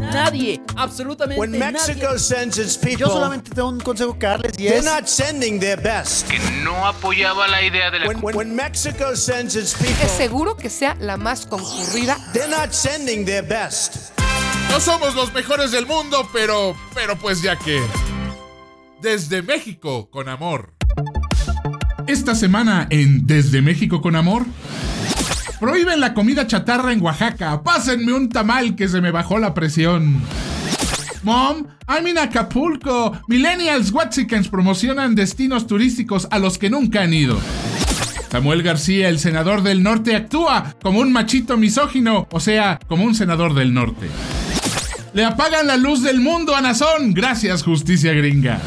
Nadie, absolutamente When Mexico nadie. sends its people, Yo solamente tengo un consejo que darles y they're es not sending their best. que no apoyaba la idea de la When, when, when Mexico sends its people, Es seguro que sea la más concurrida. they're not sending their best. No somos los mejores del mundo, pero, pero pues ya que... Desde México con amor. Esta semana en Desde México con amor. Prohíben la comida chatarra en Oaxaca. Pásenme un tamal que se me bajó la presión. Mom, I'm in Acapulco. Millennials Watsicans promocionan destinos turísticos a los que nunca han ido. Samuel García, el senador del norte, actúa como un machito misógino, o sea, como un senador del norte. Le apagan la luz del mundo a Nazón. Gracias, justicia gringa.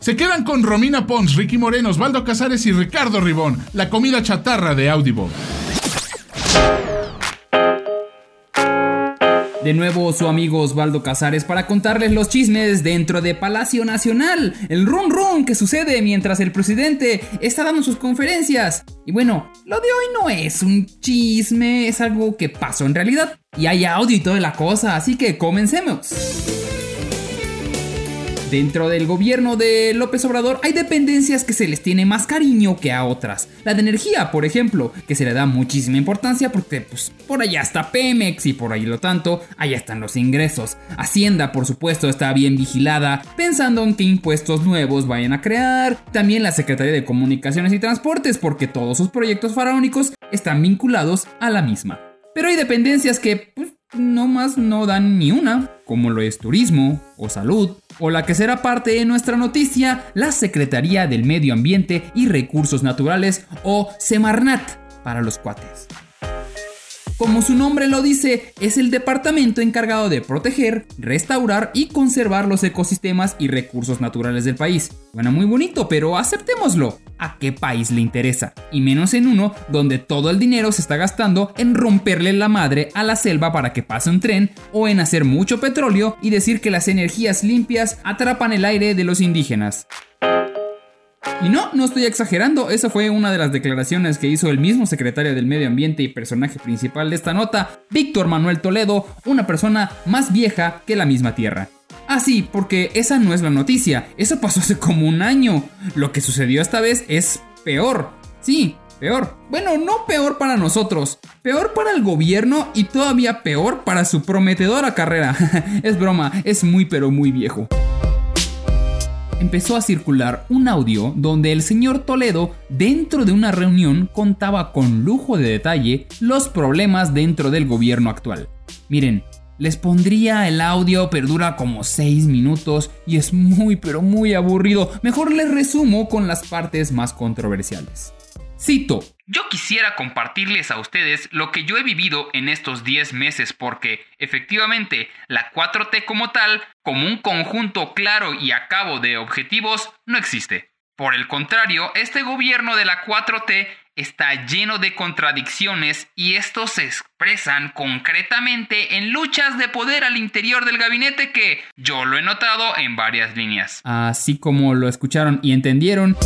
Se quedan con Romina Pons, Ricky Moreno, Osvaldo Casares y Ricardo Ribón. La comida chatarra de Audible. De nuevo su amigo Osvaldo Casares para contarles los chismes dentro de Palacio Nacional, el run run que sucede mientras el presidente está dando sus conferencias. Y bueno, lo de hoy no es un chisme, es algo que pasó en realidad. Y hay audio y toda la cosa, así que comencemos. Dentro del gobierno de López Obrador hay dependencias que se les tiene más cariño que a otras. La de energía, por ejemplo, que se le da muchísima importancia porque pues por allá está Pemex y por ahí lo tanto, allá están los ingresos. Hacienda, por supuesto, está bien vigilada, pensando en qué impuestos nuevos vayan a crear. También la Secretaría de Comunicaciones y Transportes porque todos sus proyectos faraónicos están vinculados a la misma. Pero hay dependencias que pues, no más no dan ni una, como lo es turismo o salud, o la que será parte de nuestra noticia, la Secretaría del Medio Ambiente y Recursos Naturales o Semarnat para los cuates. Como su nombre lo dice, es el departamento encargado de proteger, restaurar y conservar los ecosistemas y recursos naturales del país. Suena muy bonito, pero aceptémoslo. ¿A qué país le interesa? Y menos en uno donde todo el dinero se está gastando en romperle la madre a la selva para que pase un tren o en hacer mucho petróleo y decir que las energías limpias atrapan el aire de los indígenas. Y no, no estoy exagerando, esa fue una de las declaraciones que hizo el mismo secretario del Medio Ambiente y personaje principal de esta nota, Víctor Manuel Toledo, una persona más vieja que la misma Tierra. Ah, sí, porque esa no es la noticia, eso pasó hace como un año. Lo que sucedió esta vez es peor. Sí, peor. Bueno, no peor para nosotros, peor para el gobierno y todavía peor para su prometedora carrera. es broma, es muy pero muy viejo empezó a circular un audio donde el señor Toledo, dentro de una reunión, contaba con lujo de detalle los problemas dentro del gobierno actual. Miren, les pondría el audio, pero dura como 6 minutos y es muy pero muy aburrido. Mejor les resumo con las partes más controversiales. Cito. Yo quisiera compartirles a ustedes lo que yo he vivido en estos 10 meses porque, efectivamente, la 4T como tal, como un conjunto claro y a cabo de objetivos, no existe. Por el contrario, este gobierno de la 4T está lleno de contradicciones y estos se expresan concretamente en luchas de poder al interior del gabinete que yo lo he notado en varias líneas. Así como lo escucharon y entendieron,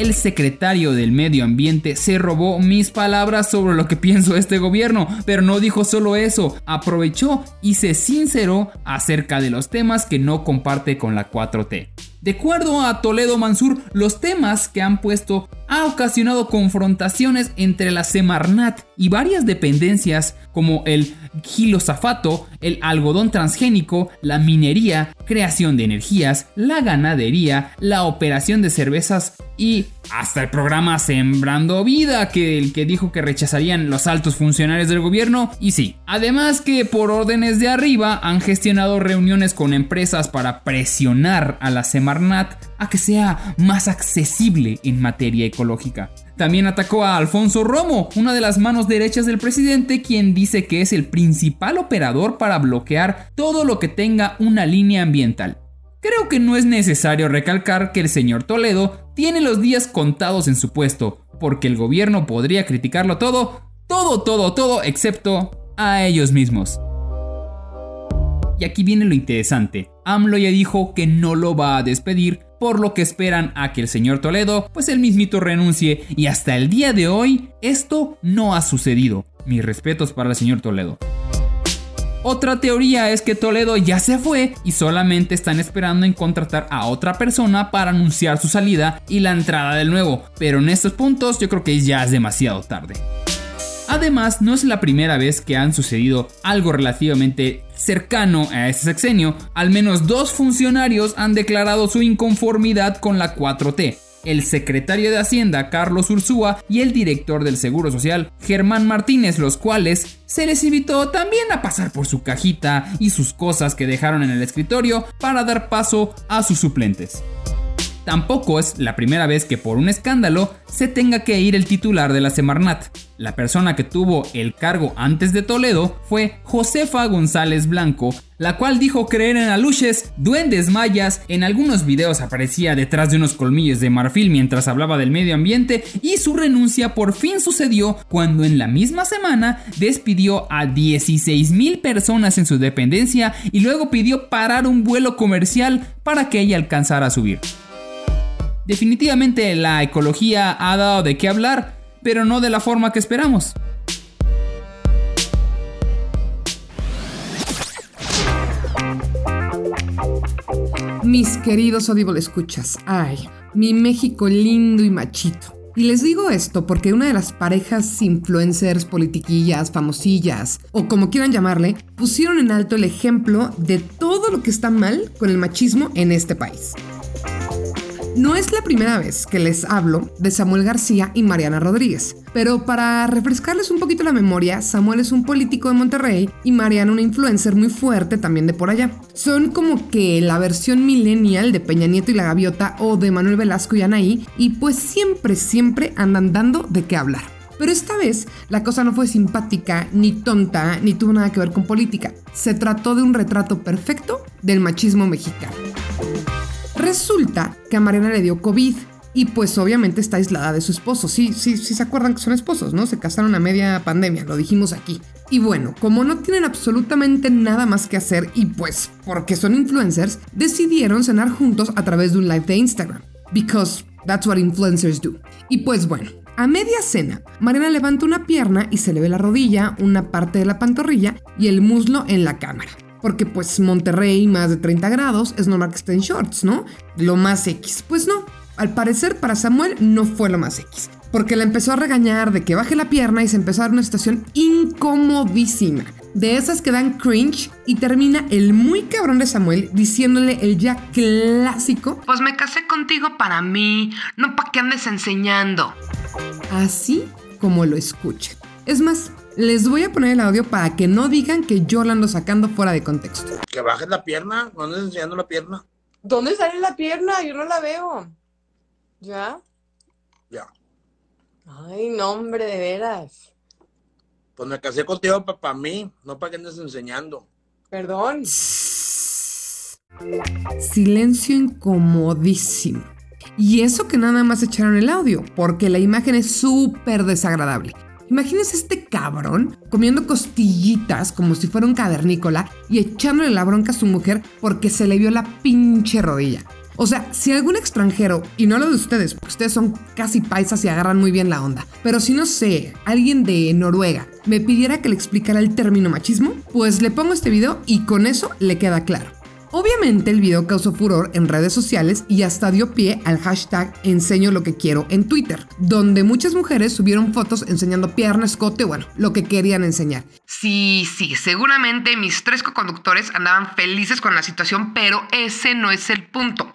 el secretario del medio ambiente se robó mis palabras sobre lo que pienso este gobierno, pero no dijo solo eso, aprovechó y se sinceró acerca de los temas que no comparte con la 4T. De acuerdo a Toledo Mansur, los temas que han puesto ha ocasionado confrontaciones entre la Semarnat y varias dependencias como el gilosafato, el algodón transgénico, la minería, creación de energías, la ganadería, la operación de cervezas y hasta el programa Sembrando Vida, que el que dijo que rechazarían los altos funcionarios del gobierno, y sí. Además que por órdenes de arriba han gestionado reuniones con empresas para presionar a la Semarnat a que sea más accesible en materia ecológica. También atacó a Alfonso Romo, una de las manos derechas del presidente, quien dice que es el principal operador para bloquear todo lo que tenga una línea ambiental. Creo que no es necesario recalcar que el señor Toledo tiene los días contados en su puesto, porque el gobierno podría criticarlo todo, todo, todo, todo, excepto a ellos mismos. Y aquí viene lo interesante. AMLO ya dijo que no lo va a despedir, por lo que esperan a que el señor Toledo, pues el mismito renuncie, y hasta el día de hoy esto no ha sucedido. Mis respetos para el señor Toledo. Otra teoría es que Toledo ya se fue y solamente están esperando en contratar a otra persona para anunciar su salida y la entrada del nuevo, pero en estos puntos yo creo que ya es demasiado tarde. Además, no es la primera vez que han sucedido algo relativamente cercano a este sexenio. Al menos dos funcionarios han declarado su inconformidad con la 4T. El secretario de Hacienda, Carlos Ursúa, y el director del Seguro Social, Germán Martínez, los cuales se les invitó también a pasar por su cajita y sus cosas que dejaron en el escritorio para dar paso a sus suplentes. Tampoco es la primera vez que por un escándalo se tenga que ir el titular de la Semarnat. La persona que tuvo el cargo antes de Toledo fue Josefa González Blanco, la cual dijo creer en aluches, duendes mayas, en algunos videos aparecía detrás de unos colmillos de marfil mientras hablaba del medio ambiente y su renuncia por fin sucedió cuando en la misma semana despidió a 16 mil personas en su dependencia y luego pidió parar un vuelo comercial para que ella alcanzara a subir. Definitivamente la ecología ha dado de qué hablar, pero no de la forma que esperamos. Mis queridos Audible escuchas, ay, mi México lindo y machito. Y les digo esto porque una de las parejas influencers, politiquillas, famosillas, o como quieran llamarle, pusieron en alto el ejemplo de todo lo que está mal con el machismo en este país. No es la primera vez que les hablo de Samuel García y Mariana Rodríguez, pero para refrescarles un poquito la memoria, Samuel es un político de Monterrey y Mariana una influencer muy fuerte también de por allá. Son como que la versión millennial de Peña Nieto y la Gaviota o de Manuel Velasco y Anaí, y pues siempre, siempre andan dando de qué hablar. Pero esta vez la cosa no fue simpática, ni tonta, ni tuvo nada que ver con política. Se trató de un retrato perfecto del machismo mexicano. Resulta que a Mariana le dio COVID y pues obviamente está aislada de su esposo. Sí, sí, sí se acuerdan que son esposos, ¿no? Se casaron a media pandemia, lo dijimos aquí. Y bueno, como no tienen absolutamente nada más que hacer y pues porque son influencers, decidieron cenar juntos a través de un live de Instagram. Because that's what influencers do. Y pues bueno, a media cena, Mariana levanta una pierna y se le ve la rodilla, una parte de la pantorrilla y el muslo en la cámara. Porque pues Monterrey, más de 30 grados, es normal que esté en shorts, ¿no? Lo más X. Pues no, al parecer para Samuel no fue lo más X. Porque le empezó a regañar de que baje la pierna y se empezó a dar una situación incomodísima. De esas que dan cringe y termina el muy cabrón de Samuel diciéndole el ya clásico. Pues me casé contigo para mí, no para que andes enseñando. Así como lo escuchan. Es más, les voy a poner el audio para que no digan que yo lo ando sacando fuera de contexto. Que bajes la pierna, no andes enseñando la pierna. ¿Dónde sale la pierna? Yo no la veo. ¿Ya? Ya. Ay, no, hombre, de veras. Pues me casé contigo para mí, no para que andes enseñando. Perdón. Silencio incomodísimo. Y eso que nada más echaron el audio, porque la imagen es súper desagradable. Imagínense este cabrón comiendo costillitas como si fuera un cavernícola y echándole la bronca a su mujer porque se le vio la pinche rodilla. O sea, si algún extranjero, y no lo de ustedes, porque ustedes son casi paisas y agarran muy bien la onda, pero si no sé, alguien de Noruega me pidiera que le explicara el término machismo, pues le pongo este video y con eso le queda claro. Obviamente el video causó furor en redes sociales y hasta dio pie al hashtag enseño lo que quiero en Twitter, donde muchas mujeres subieron fotos enseñando pierna, escote, bueno, lo que querían enseñar. Sí, sí, seguramente mis tres coconductores andaban felices con la situación, pero ese no es el punto.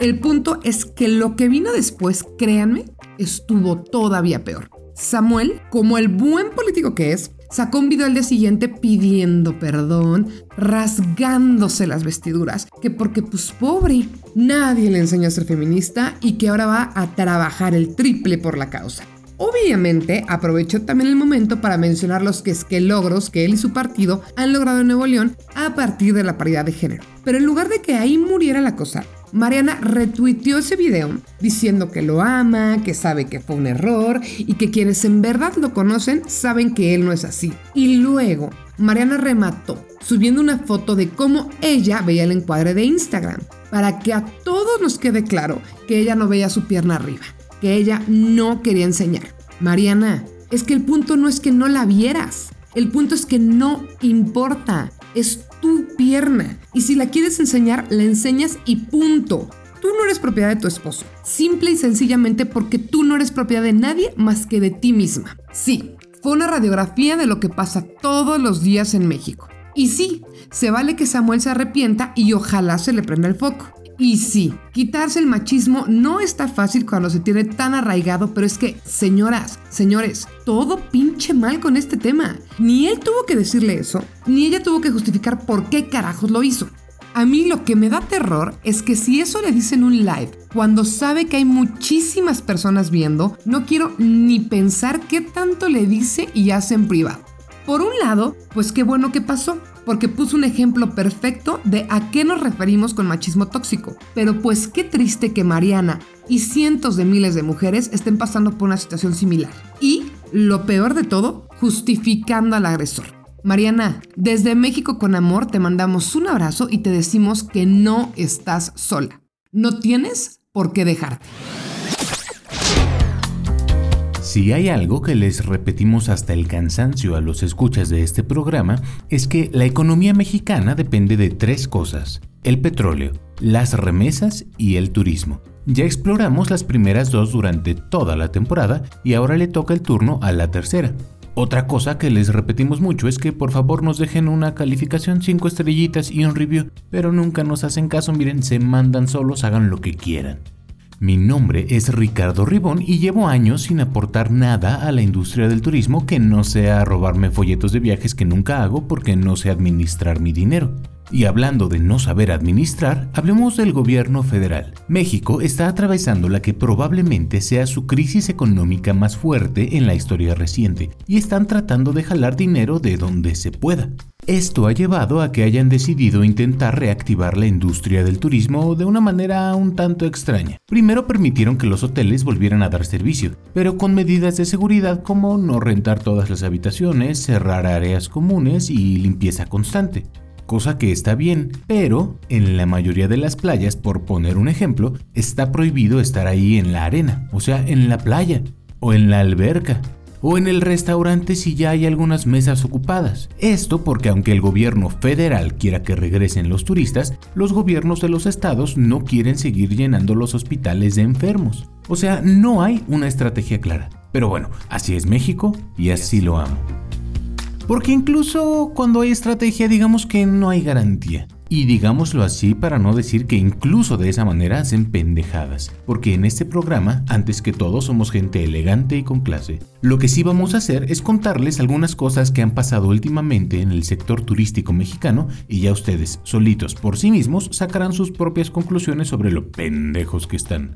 El punto es que lo que vino después, créanme, estuvo todavía peor. Samuel, como el buen político que es, sacó un video al día siguiente pidiendo perdón, rasgándose las vestiduras, que porque pues pobre, nadie le enseñó a ser feminista y que ahora va a trabajar el triple por la causa. Obviamente aprovechó también el momento para mencionar los que es que logros que él y su partido han logrado en Nuevo León a partir de la paridad de género. Pero en lugar de que ahí muriera la cosa, Mariana retuiteó ese video diciendo que lo ama, que sabe que fue un error y que quienes en verdad lo conocen saben que él no es así. Y luego, Mariana remató subiendo una foto de cómo ella veía el encuadre de Instagram, para que a todos nos quede claro que ella no veía su pierna arriba, que ella no quería enseñar. Mariana, es que el punto no es que no la vieras, el punto es que no importa, es tu pierna. Y si la quieres enseñar, la enseñas y punto. Tú no eres propiedad de tu esposo, simple y sencillamente porque tú no eres propiedad de nadie más que de ti misma. Sí, fue una radiografía de lo que pasa todos los días en México. Y sí, se vale que Samuel se arrepienta y ojalá se le prenda el foco. Y sí, quitarse el machismo no está fácil cuando se tiene tan arraigado, pero es que, señoras, señores, todo pinche mal con este tema. Ni él tuvo que decirle eso, ni ella tuvo que justificar por qué carajos lo hizo. A mí lo que me da terror es que si eso le dice en un live, cuando sabe que hay muchísimas personas viendo, no quiero ni pensar qué tanto le dice y hace en privado. Por un lado, pues qué bueno que pasó, porque puso un ejemplo perfecto de a qué nos referimos con machismo tóxico. Pero pues qué triste que Mariana y cientos de miles de mujeres estén pasando por una situación similar. Y, lo peor de todo, justificando al agresor. Mariana, desde México con amor te mandamos un abrazo y te decimos que no estás sola. No tienes por qué dejarte. Si hay algo que les repetimos hasta el cansancio a los escuchas de este programa, es que la economía mexicana depende de tres cosas, el petróleo, las remesas y el turismo. Ya exploramos las primeras dos durante toda la temporada y ahora le toca el turno a la tercera. Otra cosa que les repetimos mucho es que por favor nos dejen una calificación 5 estrellitas y un review, pero nunca nos hacen caso, miren, se mandan solos, hagan lo que quieran. Mi nombre es Ricardo Ribón y llevo años sin aportar nada a la industria del turismo que no sea robarme folletos de viajes que nunca hago porque no sé administrar mi dinero. Y hablando de no saber administrar, hablemos del gobierno federal. México está atravesando la que probablemente sea su crisis económica más fuerte en la historia reciente y están tratando de jalar dinero de donde se pueda. Esto ha llevado a que hayan decidido intentar reactivar la industria del turismo de una manera un tanto extraña. Primero permitieron que los hoteles volvieran a dar servicio, pero con medidas de seguridad como no rentar todas las habitaciones, cerrar áreas comunes y limpieza constante cosa que está bien, pero en la mayoría de las playas, por poner un ejemplo, está prohibido estar ahí en la arena, o sea, en la playa, o en la alberca, o en el restaurante si ya hay algunas mesas ocupadas. Esto porque aunque el gobierno federal quiera que regresen los turistas, los gobiernos de los estados no quieren seguir llenando los hospitales de enfermos. O sea, no hay una estrategia clara. Pero bueno, así es México y así lo amo. Porque incluso cuando hay estrategia digamos que no hay garantía. Y digámoslo así para no decir que incluso de esa manera hacen pendejadas, porque en este programa, antes que todo, somos gente elegante y con clase. Lo que sí vamos a hacer es contarles algunas cosas que han pasado últimamente en el sector turístico mexicano y ya ustedes, solitos por sí mismos, sacarán sus propias conclusiones sobre lo pendejos que están.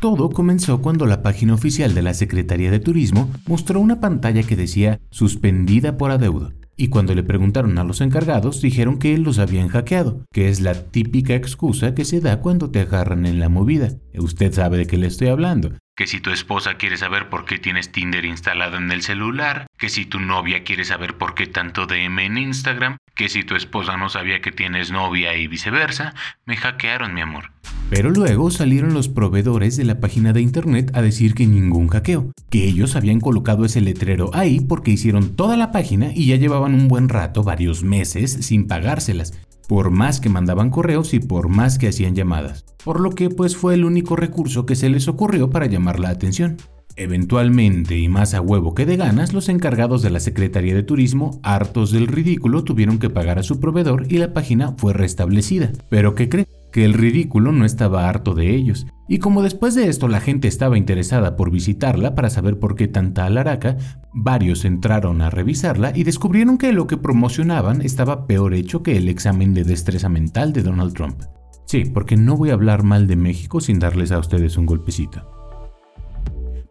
Todo comenzó cuando la página oficial de la Secretaría de Turismo mostró una pantalla que decía suspendida por adeudo. Y cuando le preguntaron a los encargados, dijeron que los habían hackeado, que es la típica excusa que se da cuando te agarran en la movida. Usted sabe de qué le estoy hablando. Que si tu esposa quiere saber por qué tienes Tinder instalado en el celular, que si tu novia quiere saber por qué tanto DM en Instagram, que si tu esposa no sabía que tienes novia y viceversa, me hackearon mi amor. Pero luego salieron los proveedores de la página de internet a decir que ningún hackeo, que ellos habían colocado ese letrero ahí porque hicieron toda la página y ya llevaban un buen rato, varios meses, sin pagárselas, por más que mandaban correos y por más que hacían llamadas, por lo que pues fue el único recurso que se les ocurrió para llamar la atención. Eventualmente, y más a huevo que de ganas, los encargados de la Secretaría de Turismo, hartos del ridículo, tuvieron que pagar a su proveedor y la página fue restablecida. ¿Pero qué cree? Que el ridículo no estaba harto de ellos. Y como después de esto la gente estaba interesada por visitarla para saber por qué tanta alaraca, varios entraron a revisarla y descubrieron que lo que promocionaban estaba peor hecho que el examen de destreza mental de Donald Trump. Sí, porque no voy a hablar mal de México sin darles a ustedes un golpecito.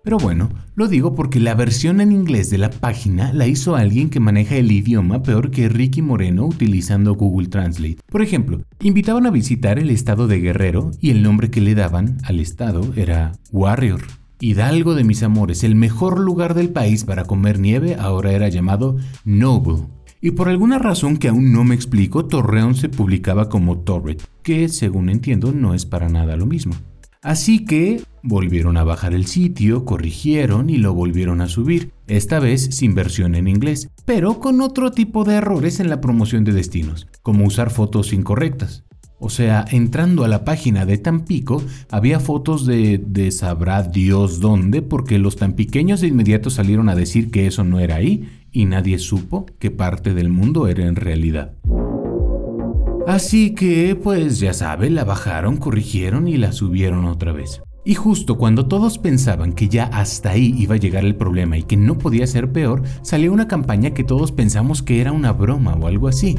Pero bueno, lo digo porque la versión en inglés de la página la hizo alguien que maneja el idioma peor que Ricky Moreno utilizando Google Translate. Por ejemplo, invitaban a visitar el estado de Guerrero y el nombre que le daban al estado era Warrior. Hidalgo de mis amores, el mejor lugar del país para comer nieve ahora era llamado Noble. Y por alguna razón que aún no me explico, Torreón se publicaba como Torret, que según entiendo no es para nada lo mismo. Así que volvieron a bajar el sitio, corrigieron y lo volvieron a subir, esta vez sin versión en inglés, pero con otro tipo de errores en la promoción de destinos, como usar fotos incorrectas. O sea, entrando a la página de Tampico, había fotos de, de sabrá Dios dónde, porque los tampiqueños de inmediato salieron a decir que eso no era ahí y nadie supo qué parte del mundo era en realidad. Así que, pues ya sabe, la bajaron, corrigieron y la subieron otra vez. Y justo cuando todos pensaban que ya hasta ahí iba a llegar el problema y que no podía ser peor, salió una campaña que todos pensamos que era una broma o algo así.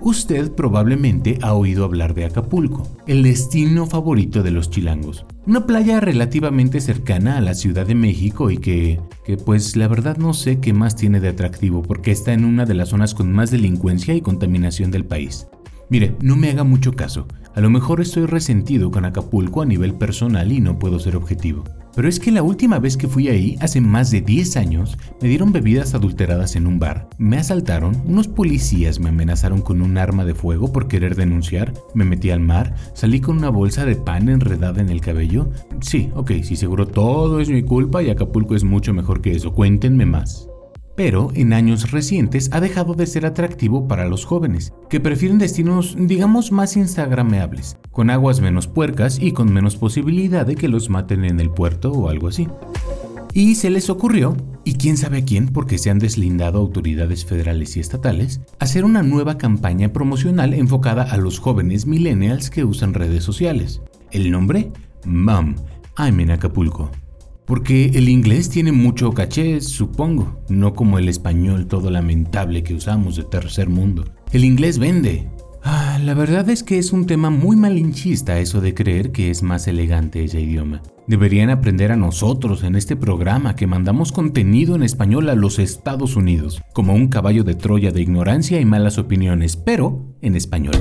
Usted probablemente ha oído hablar de Acapulco, el destino favorito de los chilangos. Una playa relativamente cercana a la Ciudad de México y que, que pues la verdad no sé qué más tiene de atractivo porque está en una de las zonas con más delincuencia y contaminación del país. Mire, no me haga mucho caso. A lo mejor estoy resentido con Acapulco a nivel personal y no puedo ser objetivo. Pero es que la última vez que fui ahí, hace más de 10 años, me dieron bebidas adulteradas en un bar. Me asaltaron, unos policías me amenazaron con un arma de fuego por querer denunciar, me metí al mar, salí con una bolsa de pan enredada en el cabello. Sí, ok, sí, seguro todo es mi culpa y Acapulco es mucho mejor que eso. Cuéntenme más pero en años recientes ha dejado de ser atractivo para los jóvenes, que prefieren destinos digamos más instagrameables, con aguas menos puercas y con menos posibilidad de que los maten en el puerto o algo así. Y se les ocurrió, y quién sabe a quién porque se han deslindado autoridades federales y estatales, hacer una nueva campaña promocional enfocada a los jóvenes millennials que usan redes sociales. El nombre, Mom, I'm in Acapulco. Porque el inglés tiene mucho caché, supongo, no como el español todo lamentable que usamos de tercer mundo. El inglés vende. Ah, la verdad es que es un tema muy malinchista eso de creer que es más elegante ese idioma. Deberían aprender a nosotros en este programa que mandamos contenido en español a los Estados Unidos, como un caballo de Troya de ignorancia y malas opiniones, pero en español.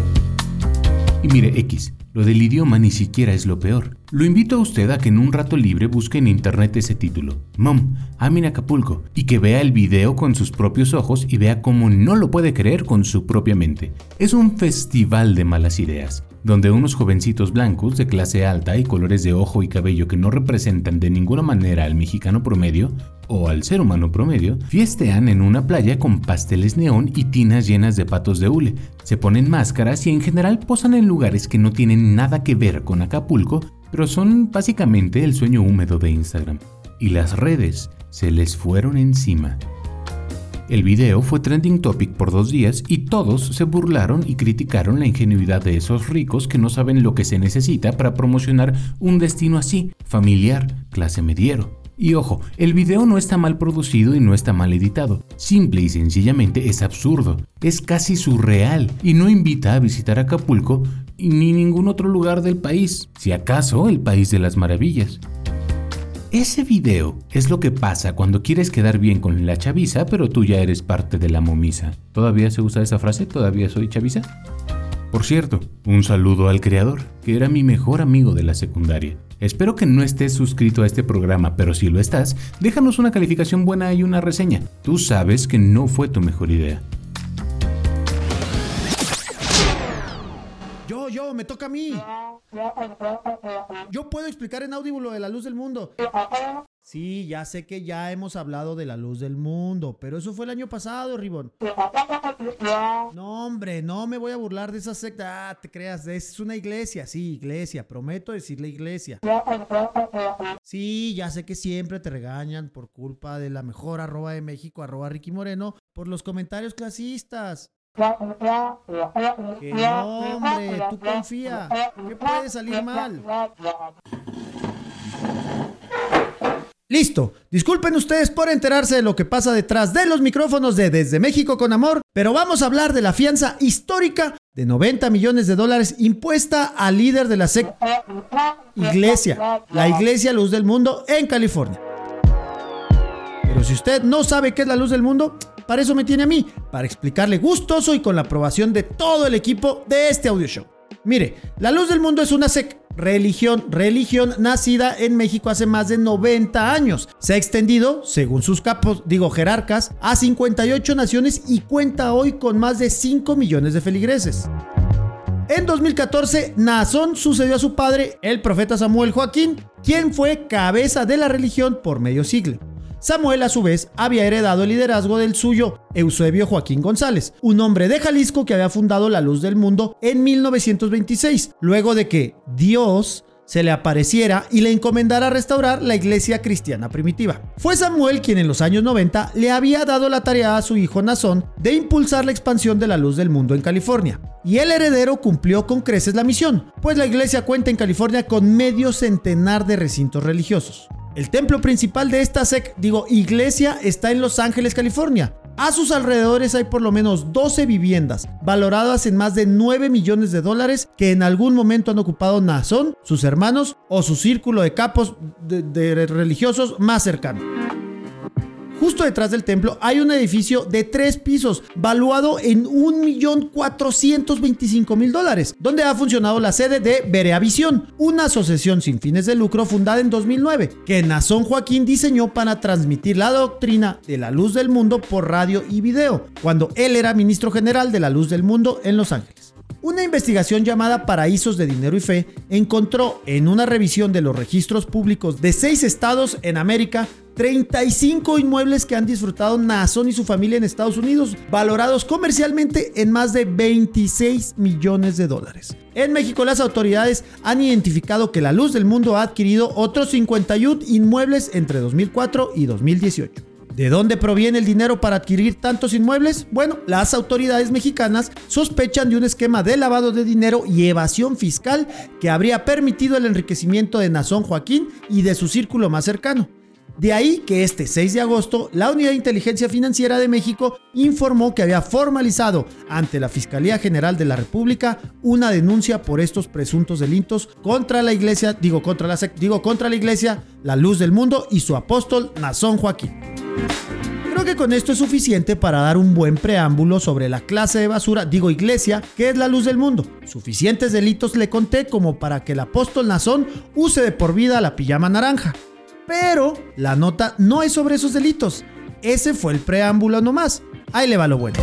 Y mire, X, lo del idioma ni siquiera es lo peor. Lo invito a usted a que en un rato libre busque en internet ese título, Mom, I'm in Acapulco, y que vea el video con sus propios ojos y vea cómo no lo puede creer con su propia mente. Es un festival de malas ideas, donde unos jovencitos blancos de clase alta y colores de ojo y cabello que no representan de ninguna manera al mexicano promedio, o al ser humano promedio, fiestean en una playa con pasteles neón y tinas llenas de patos de hule, se ponen máscaras y en general posan en lugares que no tienen nada que ver con Acapulco, pero son básicamente el sueño húmedo de Instagram. Y las redes se les fueron encima. El video fue trending topic por dos días y todos se burlaron y criticaron la ingenuidad de esos ricos que no saben lo que se necesita para promocionar un destino así, familiar, clase mediero. Y ojo, el video no está mal producido y no está mal editado. Simple y sencillamente es absurdo. Es casi surreal y no invita a visitar Acapulco ni ningún otro lugar del país, si acaso el país de las maravillas. Ese video es lo que pasa cuando quieres quedar bien con la chaviza, pero tú ya eres parte de la momisa. ¿Todavía se usa esa frase? ¿Todavía soy chaviza? Por cierto, un saludo al creador, que era mi mejor amigo de la secundaria. Espero que no estés suscrito a este programa, pero si lo estás, déjanos una calificación buena y una reseña. Tú sabes que no fue tu mejor idea. Yo, me toca a mí. Yo puedo explicar en audio lo de la luz del mundo. Sí, ya sé que ya hemos hablado de la luz del mundo, pero eso fue el año pasado, Ribón. No, hombre, no me voy a burlar de esa secta. Ah, te creas, es una iglesia, sí, iglesia, prometo decirle iglesia. Sí, ya sé que siempre te regañan por culpa de la mejor arroba de México, arroba Ricky Moreno, por los comentarios clasistas. Que no, hombre, tú confía, que puede salir mal. Listo. Disculpen ustedes por enterarse de lo que pasa detrás de los micrófonos de Desde México con Amor, pero vamos a hablar de la fianza histórica de 90 millones de dólares impuesta al líder de la secta Iglesia, la Iglesia Luz del Mundo en California. Pero si usted no sabe qué es la luz del mundo, para eso me tiene a mí, para explicarle gustoso y con la aprobación de todo el equipo de este audio show. Mire, la luz del mundo es una sec religión, religión nacida en México hace más de 90 años. Se ha extendido, según sus capos, digo jerarcas, a 58 naciones y cuenta hoy con más de 5 millones de feligreses. En 2014, Nazón sucedió a su padre, el profeta Samuel Joaquín, quien fue cabeza de la religión por medio siglo. Samuel a su vez había heredado el liderazgo del suyo, Eusebio Joaquín González, un hombre de Jalisco que había fundado la Luz del Mundo en 1926, luego de que Dios se le apareciera y le encomendara restaurar la iglesia cristiana primitiva. Fue Samuel quien en los años 90 le había dado la tarea a su hijo Nazón de impulsar la expansión de la luz del mundo en California. Y el heredero cumplió con creces la misión, pues la iglesia cuenta en California con medio centenar de recintos religiosos. El templo principal de esta sec, digo, iglesia está en Los Ángeles, California. A sus alrededores hay por lo menos 12 viviendas, valoradas en más de 9 millones de dólares, que en algún momento han ocupado Nazón, sus hermanos o su círculo de capos de, de religiosos más cercano. Justo detrás del templo hay un edificio de tres pisos, valuado en 1.425.000 dólares, donde ha funcionado la sede de Bereavisión, una asociación sin fines de lucro fundada en 2009, que Nazón Joaquín diseñó para transmitir la doctrina de la luz del mundo por radio y video, cuando él era ministro general de la luz del mundo en Los Ángeles. Una investigación llamada Paraísos de Dinero y Fe encontró en una revisión de los registros públicos de seis estados en América 35 inmuebles que han disfrutado Nazón y su familia en Estados Unidos, valorados comercialmente en más de 26 millones de dólares. En México las autoridades han identificado que la luz del mundo ha adquirido otros 51 inmuebles entre 2004 y 2018. ¿De dónde proviene el dinero para adquirir tantos inmuebles? Bueno, las autoridades mexicanas sospechan de un esquema de lavado de dinero y evasión fiscal que habría permitido el enriquecimiento de Nazón Joaquín y de su círculo más cercano. De ahí que este 6 de agosto, la Unidad de Inteligencia Financiera de México informó que había formalizado ante la Fiscalía General de la República una denuncia por estos presuntos delitos contra la Iglesia, digo contra la, digo contra la Iglesia, la Luz del Mundo y su apóstol Nazón Joaquín. Creo que con esto es suficiente para dar un buen preámbulo sobre la clase de basura, digo iglesia, que es la luz del mundo. Suficientes delitos le conté como para que el apóstol Nazón use de por vida la pijama naranja. Pero la nota no es sobre esos delitos. Ese fue el preámbulo nomás. Ahí le va lo bueno.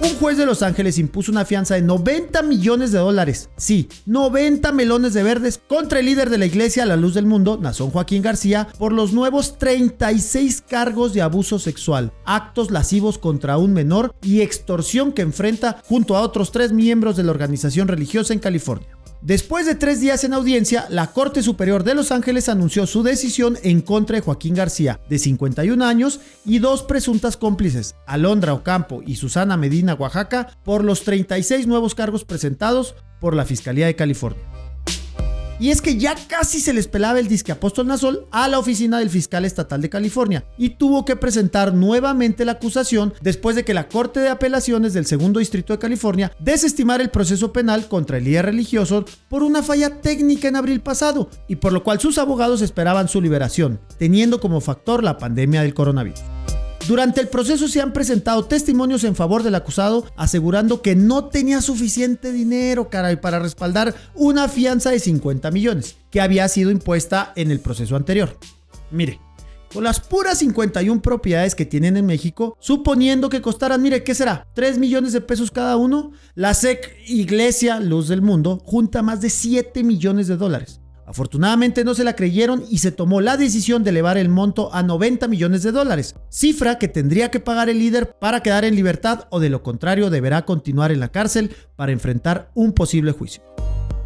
Un juez de Los Ángeles impuso una fianza de 90 millones de dólares. Sí, 90 melones de verdes contra el líder de la iglesia La Luz del Mundo, Nazón Joaquín García, por los nuevos 36 cargos de abuso sexual, actos lascivos contra un menor y extorsión que enfrenta junto a otros tres miembros de la organización religiosa en California. Después de tres días en audiencia, la Corte Superior de Los Ángeles anunció su decisión en contra de Joaquín García, de 51 años, y dos presuntas cómplices, Alondra Ocampo y Susana Medina Oaxaca, por los 36 nuevos cargos presentados por la Fiscalía de California. Y es que ya casi se les pelaba el disque Apóstol Nazol a la oficina del fiscal estatal de California y tuvo que presentar nuevamente la acusación después de que la Corte de Apelaciones del Segundo Distrito de California desestimara el proceso penal contra el líder religioso por una falla técnica en abril pasado y por lo cual sus abogados esperaban su liberación, teniendo como factor la pandemia del coronavirus. Durante el proceso se han presentado testimonios en favor del acusado asegurando que no tenía suficiente dinero para respaldar una fianza de 50 millones que había sido impuesta en el proceso anterior. Mire, con las puras 51 propiedades que tienen en México, suponiendo que costaran, mire, ¿qué será? 3 millones de pesos cada uno, la SEC Iglesia Luz del Mundo junta más de 7 millones de dólares. Afortunadamente no se la creyeron y se tomó la decisión de elevar el monto a 90 millones de dólares, cifra que tendría que pagar el líder para quedar en libertad o de lo contrario deberá continuar en la cárcel para enfrentar un posible juicio.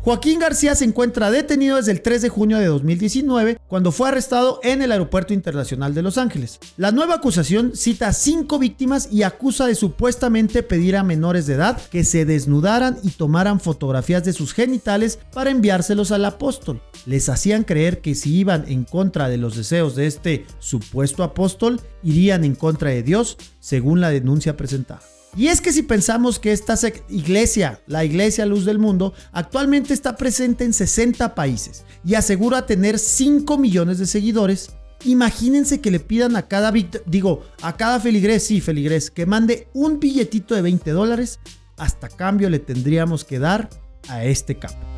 Joaquín García se encuentra detenido desde el 3 de junio de 2019, cuando fue arrestado en el Aeropuerto Internacional de Los Ángeles. La nueva acusación cita a cinco víctimas y acusa de supuestamente pedir a menores de edad que se desnudaran y tomaran fotografías de sus genitales para enviárselos al apóstol. Les hacían creer que si iban en contra de los deseos de este supuesto apóstol, irían en contra de Dios, según la denuncia presentada. Y es que si pensamos que esta iglesia, la iglesia luz del mundo, actualmente está presente en 60 países y asegura tener 5 millones de seguidores, Imagínense que le pidan a cada digo, a cada feligrés, sí, que mande un billetito de 20 dólares. Hasta cambio le tendríamos que dar a este capo.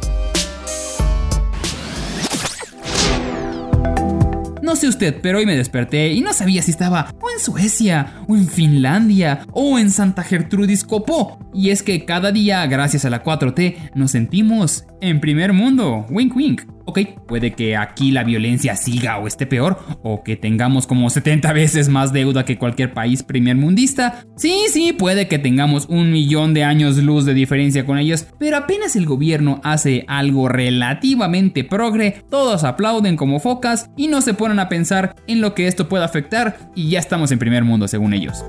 No sé usted, pero hoy me desperté y no sabía si estaba o en Suecia, o en Finlandia, o en Santa Gertrudis Copó. Y es que cada día, gracias a la 4T, nos sentimos en primer mundo. Wink wink. Ok, puede que aquí la violencia siga o esté peor, o que tengamos como 70 veces más deuda que cualquier país primermundista. Sí, sí, puede que tengamos un millón de años luz de diferencia con ellos, pero apenas el gobierno hace algo relativamente progre, todos aplauden como focas y no se ponen a pensar en lo que esto puede afectar y ya estamos en primer mundo según ellos.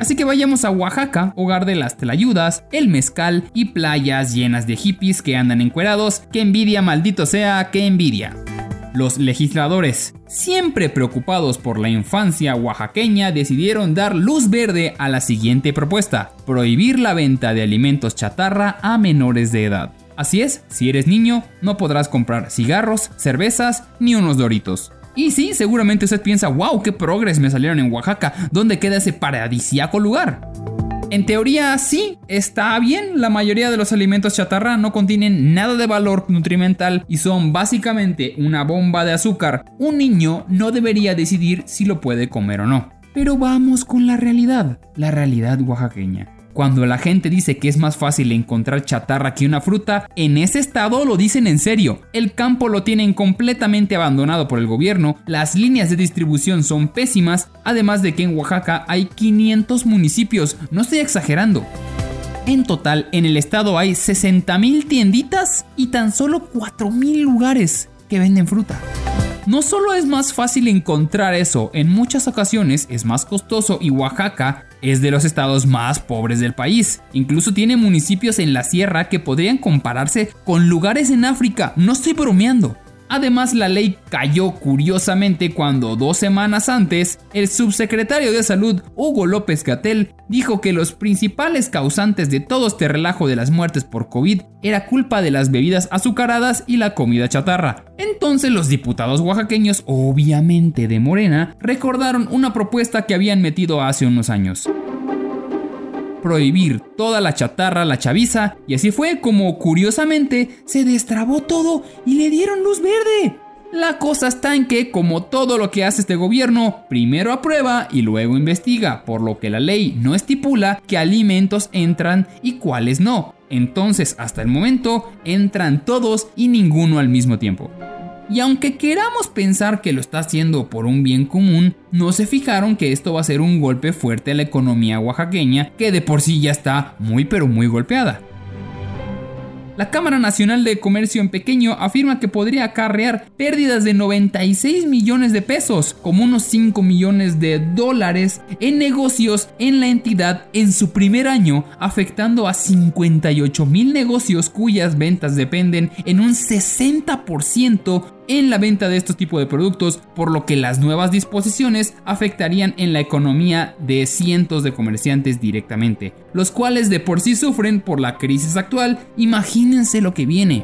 Así que vayamos a Oaxaca, hogar de las telayudas, el mezcal y playas llenas de hippies que andan encuerados. Que envidia, maldito sea, que envidia. Los legisladores, siempre preocupados por la infancia oaxaqueña, decidieron dar luz verde a la siguiente propuesta, prohibir la venta de alimentos chatarra a menores de edad. Así es, si eres niño, no podrás comprar cigarros, cervezas ni unos doritos. Y sí, seguramente usted piensa, wow, qué progres me salieron en Oaxaca, ¿dónde queda ese paradisíaco lugar? En teoría sí, está bien, la mayoría de los alimentos chatarra no contienen nada de valor nutrimental y son básicamente una bomba de azúcar. Un niño no debería decidir si lo puede comer o no. Pero vamos con la realidad, la realidad oaxaqueña. Cuando la gente dice que es más fácil encontrar chatarra que una fruta, en ese estado lo dicen en serio. El campo lo tienen completamente abandonado por el gobierno, las líneas de distribución son pésimas, además de que en Oaxaca hay 500 municipios, no estoy exagerando. En total, en el estado hay 60.000 tienditas y tan solo 4.000 lugares que venden fruta. No solo es más fácil encontrar eso, en muchas ocasiones es más costoso y Oaxaca es de los estados más pobres del país. Incluso tiene municipios en la sierra que podrían compararse con lugares en África, no estoy bromeando. Además, la ley cayó curiosamente cuando dos semanas antes, el subsecretario de Salud, Hugo López Gatel, dijo que los principales causantes de todo este relajo de las muertes por COVID era culpa de las bebidas azucaradas y la comida chatarra. Entonces los diputados oaxaqueños, obviamente de Morena, recordaron una propuesta que habían metido hace unos años prohibir toda la chatarra la chaviza y así fue como curiosamente se destrabó todo y le dieron luz verde. La cosa está en que, como todo lo que hace este gobierno, primero aprueba y luego investiga, por lo que la ley no estipula qué alimentos entran y cuáles no. Entonces, hasta el momento, entran todos y ninguno al mismo tiempo. Y aunque queramos pensar que lo está haciendo por un bien común, no se fijaron que esto va a ser un golpe fuerte a la economía oaxaqueña, que de por sí ya está muy pero muy golpeada. La Cámara Nacional de Comercio en Pequeño afirma que podría acarrear pérdidas de 96 millones de pesos, como unos 5 millones de dólares en negocios en la entidad en su primer año, afectando a 58 mil negocios cuyas ventas dependen en un 60% en la venta de estos tipos de productos, por lo que las nuevas disposiciones afectarían en la economía de cientos de comerciantes directamente, los cuales de por sí sufren por la crisis actual, imagínense lo que viene.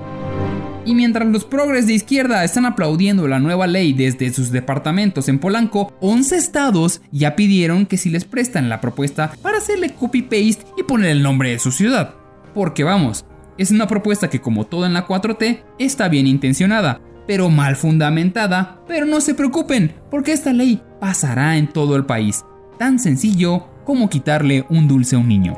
Y mientras los progres de izquierda están aplaudiendo la nueva ley desde sus departamentos en Polanco, 11 estados ya pidieron que si les prestan la propuesta para hacerle copy-paste y poner el nombre de su ciudad. Porque vamos, es una propuesta que como todo en la 4T está bien intencionada, pero mal fundamentada. Pero no se preocupen, porque esta ley pasará en todo el país. Tan sencillo como quitarle un dulce a un niño.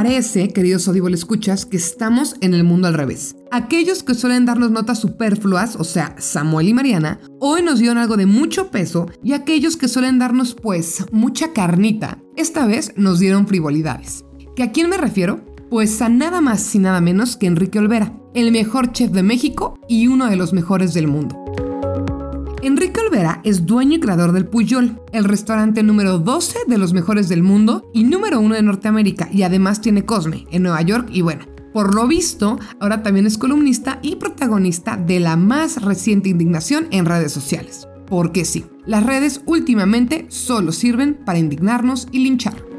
Parece, queridos Audible escuchas, que estamos en el mundo al revés. Aquellos que suelen darnos notas superfluas, o sea, Samuel y Mariana, hoy nos dieron algo de mucho peso y aquellos que suelen darnos pues mucha carnita, esta vez nos dieron frivolidades. ¿Que a quién me refiero? Pues a nada más y nada menos que Enrique Olvera, el mejor chef de México y uno de los mejores del mundo. Enrique Olvera es dueño y creador del Puyol, el restaurante número 12 de los mejores del mundo y número 1 de Norteamérica, y además tiene Cosme en Nueva York y bueno. Por lo visto, ahora también es columnista y protagonista de la más reciente indignación en redes sociales. Porque sí, las redes últimamente solo sirven para indignarnos y linchar.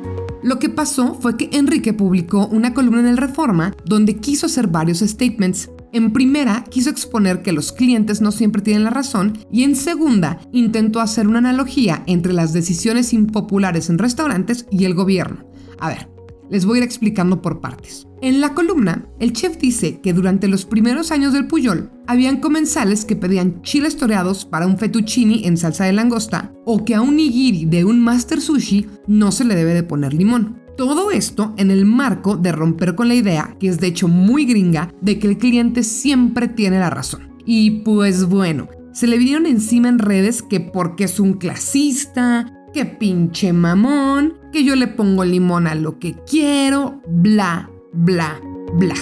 Lo que pasó fue que Enrique publicó una columna en el Reforma donde quiso hacer varios statements. En primera, quiso exponer que los clientes no siempre tienen la razón y en segunda, intentó hacer una analogía entre las decisiones impopulares en restaurantes y el gobierno. A ver, les voy a ir explicando por partes. En la columna, el chef dice que durante los primeros años del Puyol, habían comensales que pedían chiles toreados para un fettuccini en salsa de langosta o que a un nigiri de un master sushi no se le debe de poner limón. Todo esto en el marco de romper con la idea, que es de hecho muy gringa, de que el cliente siempre tiene la razón. Y pues bueno, se le vinieron encima en redes que porque es un clasista, que pinche mamón, que yo le pongo limón a lo que quiero, bla, bla, bla.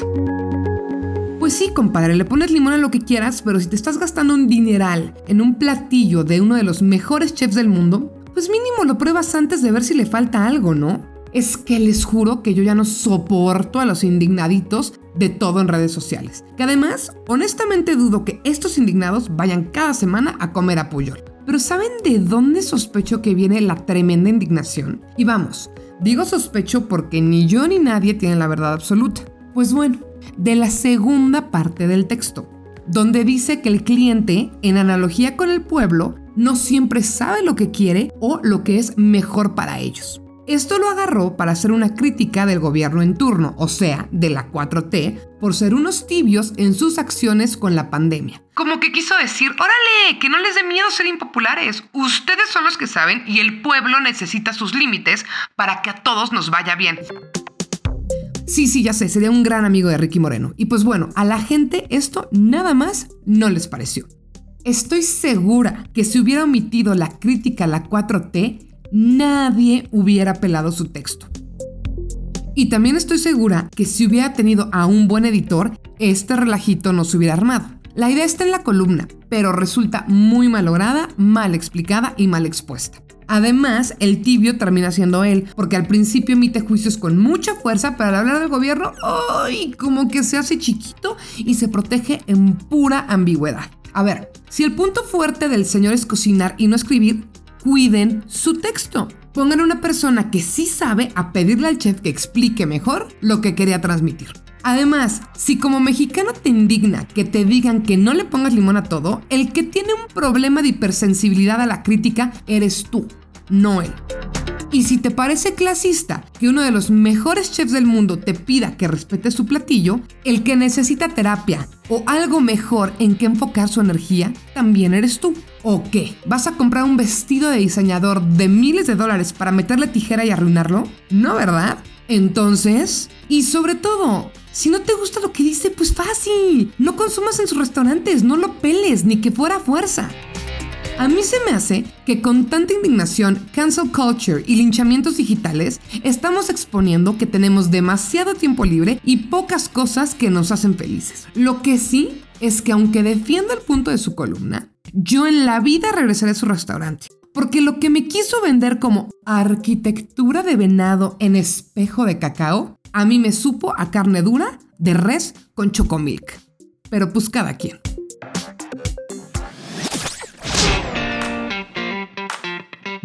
Pues sí, compadre, le pones limón a lo que quieras, pero si te estás gastando un dineral en un platillo de uno de los mejores chefs del mundo, pues mínimo lo pruebas antes de ver si le falta algo, ¿no? es que les juro que yo ya no soporto a los indignaditos de todo en redes sociales. Que además, honestamente dudo que estos indignados vayan cada semana a comer a Puyol. Pero ¿saben de dónde sospecho que viene la tremenda indignación? Y vamos, digo sospecho porque ni yo ni nadie tiene la verdad absoluta. Pues bueno, de la segunda parte del texto, donde dice que el cliente, en analogía con el pueblo, no siempre sabe lo que quiere o lo que es mejor para ellos. Esto lo agarró para hacer una crítica del gobierno en turno, o sea, de la 4T, por ser unos tibios en sus acciones con la pandemia. Como que quiso decir, órale, que no les dé miedo ser impopulares. Ustedes son los que saben y el pueblo necesita sus límites para que a todos nos vaya bien. Sí, sí, ya sé, sería un gran amigo de Ricky Moreno. Y pues bueno, a la gente esto nada más no les pareció. Estoy segura que si hubiera omitido la crítica a la 4T, nadie hubiera pelado su texto. Y también estoy segura que si hubiera tenido a un buen editor, este relajito no se hubiera armado. La idea está en la columna, pero resulta muy malograda, mal explicada y mal expuesta. Además, el tibio termina siendo él, porque al principio emite juicios con mucha fuerza, pero al hablar del gobierno, ¡ay! Como que se hace chiquito y se protege en pura ambigüedad. A ver, si el punto fuerte del señor es cocinar y no escribir, cuiden su texto. Pongan a una persona que sí sabe a pedirle al chef que explique mejor lo que quería transmitir. Además, si como mexicano te indigna que te digan que no le pongas limón a todo, el que tiene un problema de hipersensibilidad a la crítica eres tú, no él. Y si te parece clasista que uno de los mejores chefs del mundo te pida que respete su platillo, el que necesita terapia o algo mejor en que enfocar su energía, también eres tú. ¿O qué? ¿Vas a comprar un vestido de diseñador de miles de dólares para meterle tijera y arruinarlo? No, ¿verdad? Entonces, y sobre todo, si no te gusta lo que dice, pues fácil. No consumas en sus restaurantes, no lo peles, ni que fuera fuerza. A mí se me hace que con tanta indignación, cancel culture y linchamientos digitales, estamos exponiendo que tenemos demasiado tiempo libre y pocas cosas que nos hacen felices. Lo que sí es que aunque defienda el punto de su columna, yo en la vida regresaré a su restaurante. Porque lo que me quiso vender como arquitectura de venado en espejo de cacao, a mí me supo a carne dura de res con chocomilk. Pero pues cada quien.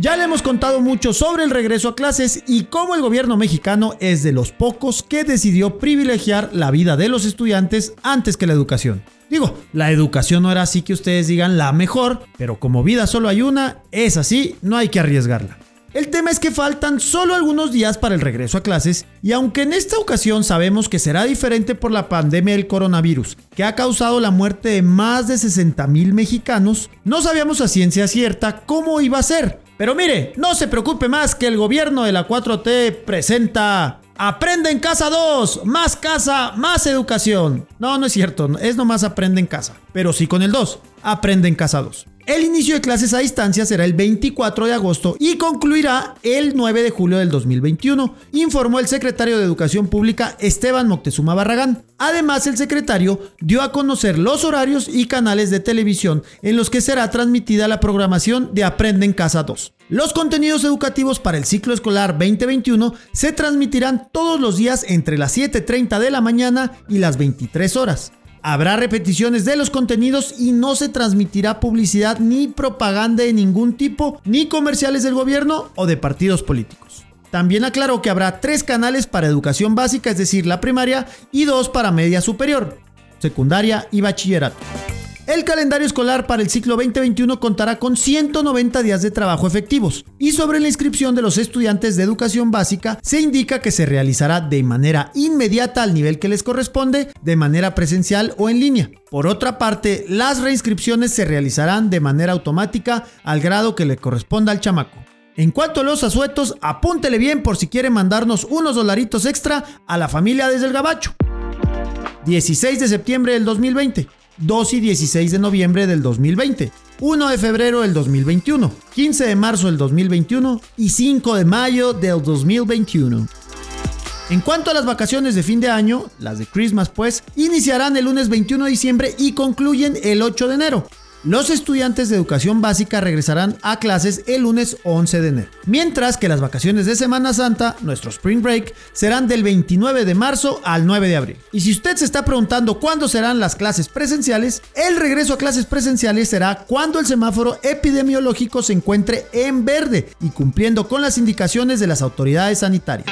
Ya le hemos contado mucho sobre el regreso a clases y cómo el gobierno mexicano es de los pocos que decidió privilegiar la vida de los estudiantes antes que la educación. Digo, la educación no era así que ustedes digan la mejor, pero como vida solo hay una, es así, no hay que arriesgarla. El tema es que faltan solo algunos días para el regreso a clases y aunque en esta ocasión sabemos que será diferente por la pandemia del coronavirus, que ha causado la muerte de más de 60 mil mexicanos, no sabíamos a ciencia cierta cómo iba a ser. Pero mire, no se preocupe más que el gobierno de la 4T presenta Aprende en casa 2, más casa, más educación. No, no es cierto, es nomás aprende en casa, pero sí con el 2, aprende en casa 2. El inicio de clases a distancia será el 24 de agosto y concluirá el 9 de julio del 2021, informó el secretario de Educación Pública Esteban Moctezuma Barragán. Además, el secretario dio a conocer los horarios y canales de televisión en los que será transmitida la programación de Aprende en Casa 2. Los contenidos educativos para el ciclo escolar 2021 se transmitirán todos los días entre las 7.30 de la mañana y las 23 horas. Habrá repeticiones de los contenidos y no se transmitirá publicidad ni propaganda de ningún tipo, ni comerciales del gobierno o de partidos políticos. También aclaró que habrá tres canales para educación básica, es decir, la primaria, y dos para media superior. secundaria y bachillerato. El calendario escolar para el ciclo 2021 contará con 190 días de trabajo efectivos y sobre la inscripción de los estudiantes de educación básica se indica que se realizará de manera inmediata al nivel que les corresponde, de manera presencial o en línea. Por otra parte, las reinscripciones se realizarán de manera automática al grado que le corresponda al chamaco. En cuanto a los asuetos, apúntele bien por si quiere mandarnos unos dolaritos extra a la familia desde el Gabacho. 16 de septiembre del 2020. 2 y 16 de noviembre del 2020, 1 de febrero del 2021, 15 de marzo del 2021 y 5 de mayo del 2021. En cuanto a las vacaciones de fin de año, las de Christmas pues, iniciarán el lunes 21 de diciembre y concluyen el 8 de enero. Los estudiantes de educación básica regresarán a clases el lunes 11 de enero, mientras que las vacaciones de Semana Santa, nuestro Spring Break, serán del 29 de marzo al 9 de abril. Y si usted se está preguntando cuándo serán las clases presenciales, el regreso a clases presenciales será cuando el semáforo epidemiológico se encuentre en verde y cumpliendo con las indicaciones de las autoridades sanitarias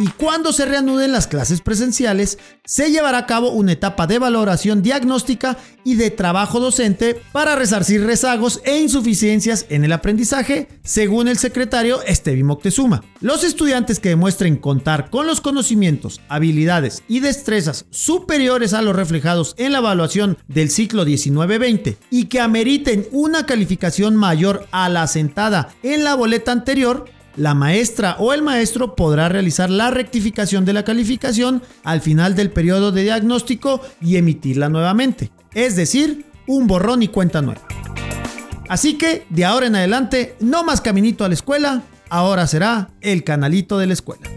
y cuando se reanuden las clases presenciales, se llevará a cabo una etapa de valoración diagnóstica y de trabajo docente para resarcir rezagos e insuficiencias en el aprendizaje, según el secretario Estevi Moctezuma. Los estudiantes que demuestren contar con los conocimientos, habilidades y destrezas superiores a los reflejados en la evaluación del ciclo 19-20 y que ameriten una calificación mayor a la sentada en la boleta anterior, la maestra o el maestro podrá realizar la rectificación de la calificación al final del periodo de diagnóstico y emitirla nuevamente. Es decir, un borrón y cuenta nueva. Así que, de ahora en adelante, no más caminito a la escuela, ahora será el canalito de la escuela.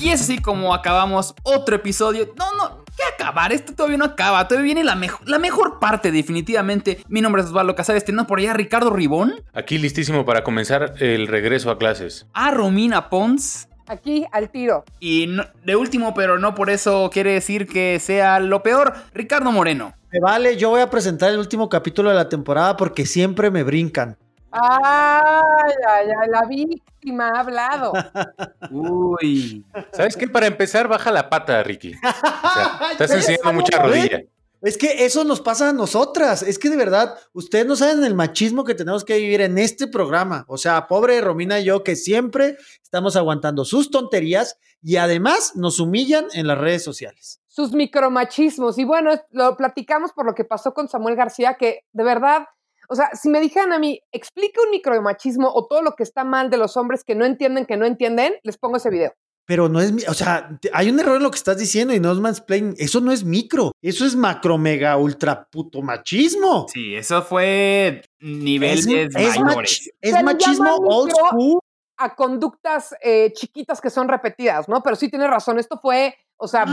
Y es así como acabamos otro episodio. No, no, acabar, esto todavía no acaba, todavía viene la, mejor la mejor parte definitivamente. Mi nombre es Osvaldo Casares, tenemos por allá Ricardo Ribón. Aquí listísimo para comenzar el regreso a clases. A Romina Pons. Aquí al tiro. Y de último, pero no por eso quiere decir que sea lo peor, Ricardo Moreno. Me vale, yo voy a presentar el último capítulo de la temporada porque siempre me brincan. Ay, ay, ay, la víctima ha hablado. Uy. ¿Sabes qué? Para empezar, baja la pata, Ricky. estás enseñando mucha rodilla. Es que eso nos pasa a nosotras. Es que de verdad, ustedes no saben el machismo que tenemos que vivir en este programa. O sea, pobre Romina y yo, que siempre estamos aguantando sus tonterías y además nos humillan en las redes sociales. Sus micromachismos. Y bueno, lo platicamos por lo que pasó con Samuel García, que de verdad o sea, si me dijeran a mí, explica un micromachismo o todo lo que está mal de los hombres que no entienden, que no entienden, les pongo ese video. Pero no es, o sea, hay un error en lo que estás diciendo y no es mansplaining. Eso no es micro, eso es macro, mega, ultra puto machismo. Sí, eso fue niveles es, mayores. es machismo old school. A conductas eh, chiquitas que son repetidas, ¿no? Pero sí tiene razón, esto fue o sea,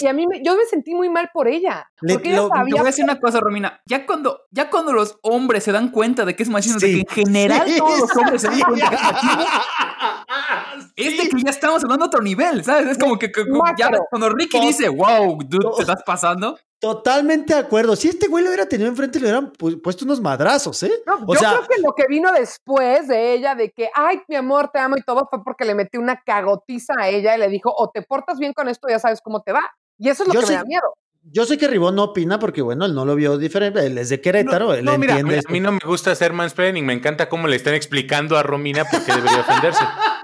y a mí me, yo me sentí muy mal por ella. porque ella sabía te voy a decir una cosa, Romina. Ya cuando, ya cuando los hombres se dan cuenta de que es machismo, de que en general todos los hombres se dan cuenta que es machismo, es de que ya estamos hablando a otro nivel, ¿sabes? Es como que, ya cuando Ricky dice, wow, dude, ¿te estás pasando? Totalmente de acuerdo. Si este güey lo hubiera tenido enfrente, le hubieran puesto unos madrazos, ¿eh? o yo sea, creo que lo que vino después de ella, de que, ay, mi amor, te amo y todo, fue porque le metí una cagotiza a ella y le dijo, o te portas bien con esto, ya sabes cómo te va. Y eso es lo que me da miedo. Yo sé que Ribón no opina porque, bueno, él no lo vio diferente. Él es de Querétaro, él entiende. a mí no me gusta hacer mansplaining. Me encanta cómo le están explicando a Romina por qué debería ofenderse.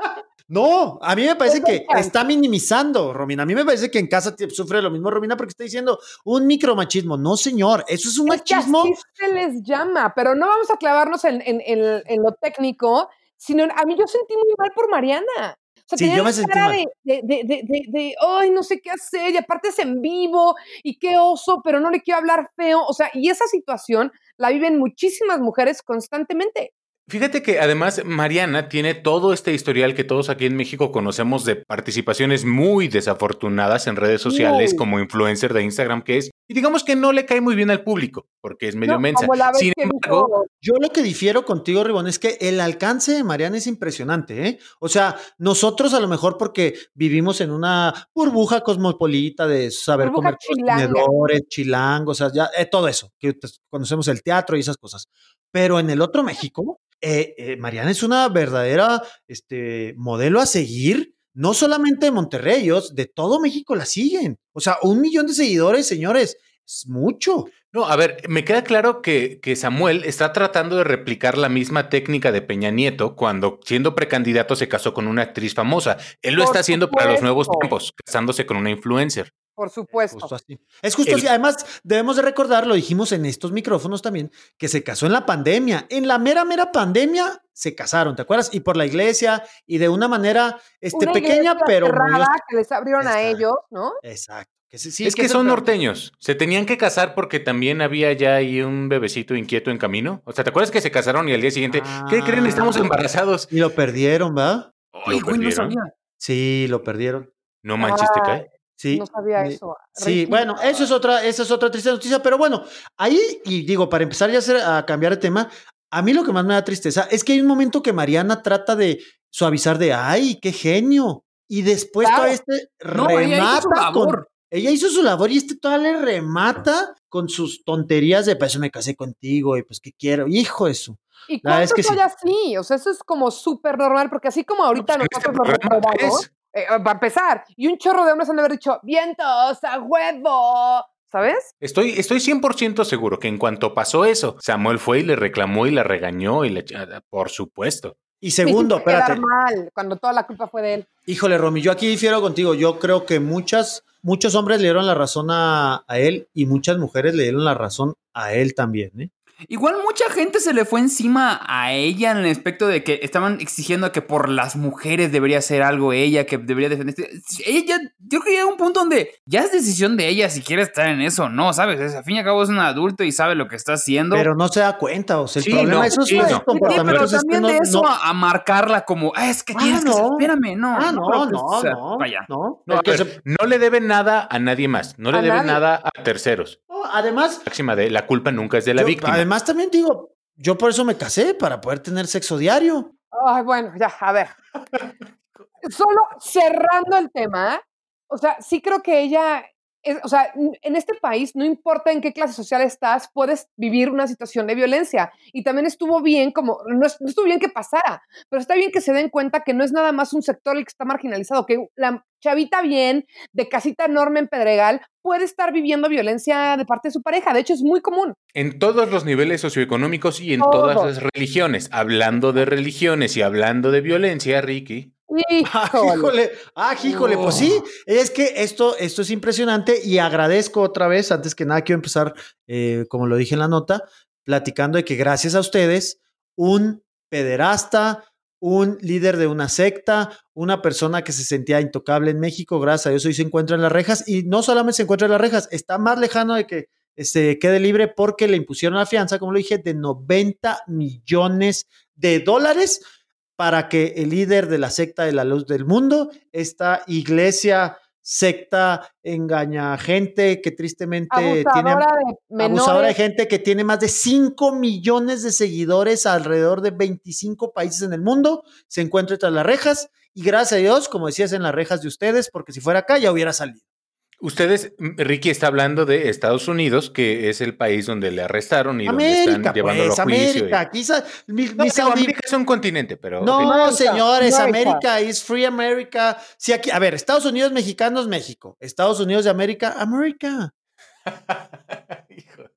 No, a mí me parece que está minimizando, Romina. A mí me parece que en casa sufre lo mismo, Romina, porque está diciendo un micromachismo. No, señor, eso es un machismo. Que así se les llama, pero no vamos a clavarnos en, lo técnico, sino a mí yo sentí muy mal por Mariana. O sea, sí, yo me sentí mal. De, de, de, de, ay, no sé qué hacer, y aparte es en vivo, y qué oso, pero no le quiero hablar feo. O sea, y esa situación la viven muchísimas mujeres constantemente. Fíjate que además Mariana tiene todo este historial que todos aquí en México conocemos de participaciones muy desafortunadas en redes sociales como influencer de Instagram que es, y digamos que no le cae muy bien al público, porque es medio mensa. Sin embargo, yo lo que difiero contigo, Ribón, es que el alcance de Mariana es impresionante, ¿eh? O sea, nosotros a lo mejor porque vivimos en una burbuja cosmopolita de saber comer consumidores, chilangos, o sea, ya, eh, todo eso, que conocemos el teatro y esas cosas. Pero en el otro México, eh, eh, Mariana es una verdadera este, modelo a seguir, no solamente de Monterrey, ellos de todo México la siguen. O sea, un millón de seguidores, señores, es mucho. No, a ver, me queda claro que, que, Samuel está tratando de replicar la misma técnica de Peña Nieto cuando, siendo precandidato, se casó con una actriz famosa. Él lo Por está haciendo para los nuevos tiempos, casándose con una influencer. Por supuesto. Justo así. Es justo El- así. Además, debemos de recordar, lo dijimos en estos micrófonos también, que se casó en la pandemia. En la mera, mera pandemia se casaron, ¿te acuerdas? Y por la iglesia y de una manera este, Una pequeña, pero cerrada que les abrieron a Exacto. ellos, ¿no? Exacto. Que sí, sí, es que son norteños. Se tenían que casar porque también había ya ahí un bebecito inquieto en camino. O sea, ¿te acuerdas que se casaron y al día siguiente, ¿qué creen? Estamos Ah. embarazados. Y lo perdieron, ¿va? Ay, ¿Lo güey, no perdieron? sabía. Sí, lo perdieron. No manches, te cae. Sí. No sabía eso. Sí, Ricky. bueno, eso es otra, esa es otra triste noticia, pero bueno, ahí, y digo, para empezar ya a, hacer- a cambiar de tema, a mí lo que más me da tristeza es que hay un momento que Mariana trata de suavizar de, ay, qué genio, y después Claro. todo este No, ella remata con, labor. ella hizo su labor y este todavía le remata con sus tonterías de, pues eso me casé contigo y pues qué quiero, hijo de su. ¿Y verdad es que soy así? O sea, eso es como súper normal, porque así como ahorita pues, en este nosotros nos reprobamos. Eh, para empezar, y un chorro de hombres han de haber dicho, vientos, a huevo, ¿sabes? Estoy, estoy 100% seguro que en cuanto pasó eso, Samuel fue y le reclamó y la regañó y le... Por supuesto. Y segundo, espérate, mal, cuando toda la culpa fue de él. híjole, Romy, yo aquí difiero contigo, yo creo que muchas, muchos hombres le dieron la razón a, a él y muchas mujeres le dieron la razón a él también, ¿eh? Igual mucha gente se le fue encima a ella en el aspecto de que estaban exigiendo que por las mujeres debería hacer algo ella, que debería defenderse. Ella, yo creo que llega un punto donde ya es decisión de ella si quiere estar en eso o no, ¿sabes? Es, al fin y al cabo es un adulto y sabe lo que está haciendo. Pero no se da cuenta, o sea, el Sí, problema no, sí. Sí, pero es que también no- de eso no- a, a marcarla como, ah, es que Ah, tienes que ser- espérame, no. Ah, no, pero, no, o sea, no, Vaya. no. No, El a que ver, se- no le debe nada a nadie más, no le A debe nadie. nada a terceros. Además, Máxima de la culpa nunca es de la yo- víctima. además también digo, yo por eso me casé, para poder tener sexo diario. Ay, bueno, ya, a ver. Solo cerrando el tema, o sea, sí creo que ella, es- o sea, en este país, no importa en qué clase social estás, puedes vivir una situación de violencia. Y también estuvo bien, como, no, es- no estuvo bien que pasara, pero está bien que se den cuenta que no es nada más un sector el que está marginalizado, que la chavita bien, de casita enorme en Pedregal, puede estar viviendo violencia de parte de su pareja. De hecho, es muy común. En todos los niveles socioeconómicos y en todas las religiones. Hablando de religiones y hablando de violencia, Ricky. Ah, Híjole. ah, híjole, pues sí, es que esto, esto es impresionante y agradezco otra vez, antes que nada quiero empezar, eh, como lo dije en la nota, platicando de que gracias a ustedes, un pederasta, un líder de una secta, una persona que se sentía intocable en México, gracias a Dios hoy se encuentra en las rejas. Y no solamente se encuentra en las rejas, está más lejano de que se quede libre porque le impusieron la fianza, como lo dije, de 90 millones de dólares para que el líder de la secta de la luz del mundo, esta iglesia secta engaña gente que tristemente tiene Abusadora de menores. abusadora de gente que tiene más de 5 millones de seguidores alrededor de 25 países en el mundo, se encuentra tras las rejas y gracias a Dios, como decías, en las rejas de ustedes, porque si fuera acá ya hubiera salido. Ustedes, Ricky está hablando de Estados Unidos, que es el país donde le arrestaron y donde América, están llevándolo pues, a juicio. y- América, quizás mis, No, mis digo, audi- América es un continente, pero. No, ok. América, señores, América. América is free America. Sí, aquí, a ver, Estados Unidos mexicanos, México. Estados Unidos de América, América. Híjole.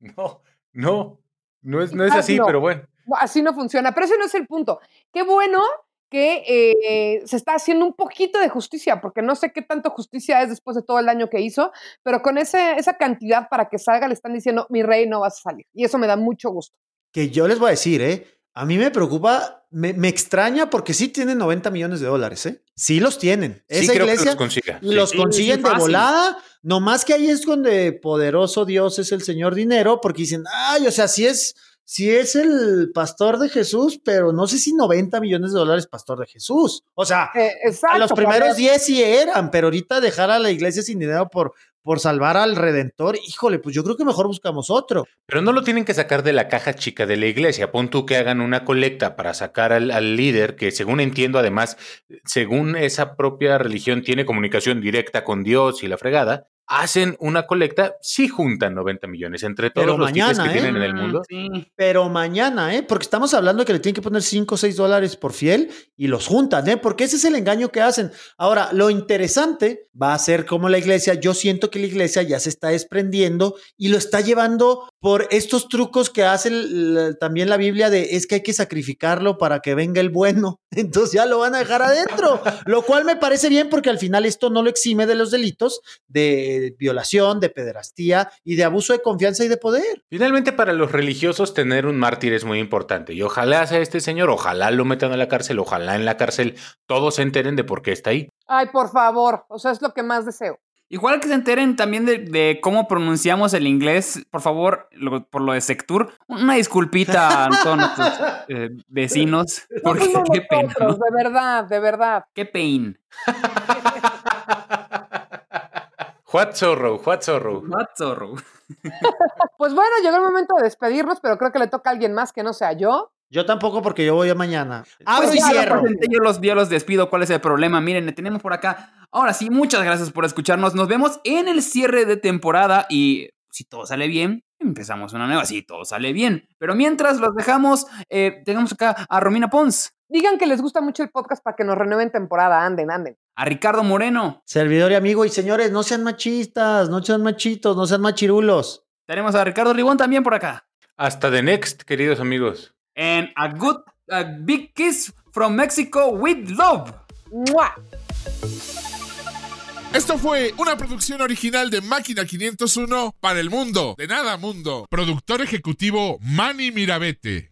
No, no, no es, no es así, no. pero bueno. No, Así no funciona, pero ese no es el punto. Qué bueno que eh, se está haciendo un poquito de justicia, porque no sé qué tanto justicia es después de todo el daño que hizo, pero con ese, esa cantidad para que salga le están diciendo, mi rey, no vas a salir. Y eso me da mucho gusto. Que yo les voy a decir, ¿eh? A mí me preocupa, me, me extraña porque sí tienen 90 millones de dólares, ¿eh? Sí los tienen. Sí, Esa creo que iglesia los consiga. sí. los Sí, consiguen sí, de fácil. volada. No más que ahí es donde poderoso Dios es el Señor Dinero, porque dicen, ay, o sea, sí es, sí es el pastor de Jesús, pero no sé si 90 millones de dólares pastor de Jesús. O sea, Eh, exacto. a los primeros ver- 10 sí eran, pero ahorita dejar a la iglesia sin dinero por, por salvar al Redentor, híjole, pues yo creo que mejor buscamos otro. Pero no lo tienen que sacar de la caja chica de la iglesia. Pon tú que hagan una colecta para sacar al, al líder, que según entiendo, además, según esa propia religión, tiene comunicación directa con Dios y la fregada. Hacen una colecta, sí juntan 90 millones entre todos Pero los mañana, que ¿eh? tienen en el mundo. Sí. Pero mañana, ¿eh? Porque estamos hablando de que le tienen que poner 5 o 6 dólares por fiel y los juntan, ¿eh? Porque ese es el engaño que hacen. Ahora, lo interesante va a ser como la iglesia, yo siento que la iglesia ya se está desprendiendo y lo está llevando por estos trucos que hace el- el- también la Biblia de es que hay que sacrificarlo para que venga el bueno. Entonces ya lo van a dejar adentro, lo cual me parece bien porque al final esto no lo exime de los delitos de violación, de pederastía y de abuso de confianza y de poder. Finalmente, para los religiosos, tener un mártir es muy importante. Y ojalá sea este señor, ojalá lo metan a la cárcel, ojalá en la cárcel todos se enteren de por qué está ahí. Ay, por favor. O sea, es lo que más deseo. Igual que se enteren también de, de cómo pronunciamos el inglés, por favor, lo- por lo de Sectur, una disculpita a todos nuestros eh, vecinos, porque No somos qué pena, nosotros, ¿no? de verdad, de verdad. Qué pain. What sorrow, what zorro. Pues bueno, llegó el momento de despedirnos, pero creo que le toca a alguien más que no sea yo. Yo tampoco porque yo voy a mañana. Abro Pues y cierro. yo los, yo los despido. ¿Cuál es el problema? Miren, tenemos por acá. Ahora sí, muchas gracias por escucharnos. Nos vemos en el cierre de temporada y si todo sale bien, empezamos una nueva. Si todo sale bien. Pero mientras los dejamos, eh, tenemos acá a Romina Pons, Digan que les gusta mucho el podcast para que nos renueven temporada. Anden, anden. a Ricardo Moreno. Servidor y amigo y señores, no sean machistas, no sean machitos, no sean machirulos. Tenemos a Ricardo Ribón también por acá. Hasta the next, queridos amigos. And a good, a big kiss from Mexico with love. ¡Mua! Esto fue una producción original de Máquina 501 para el mundo. De nada mundo. Productor ejecutivo Manny Mirabete.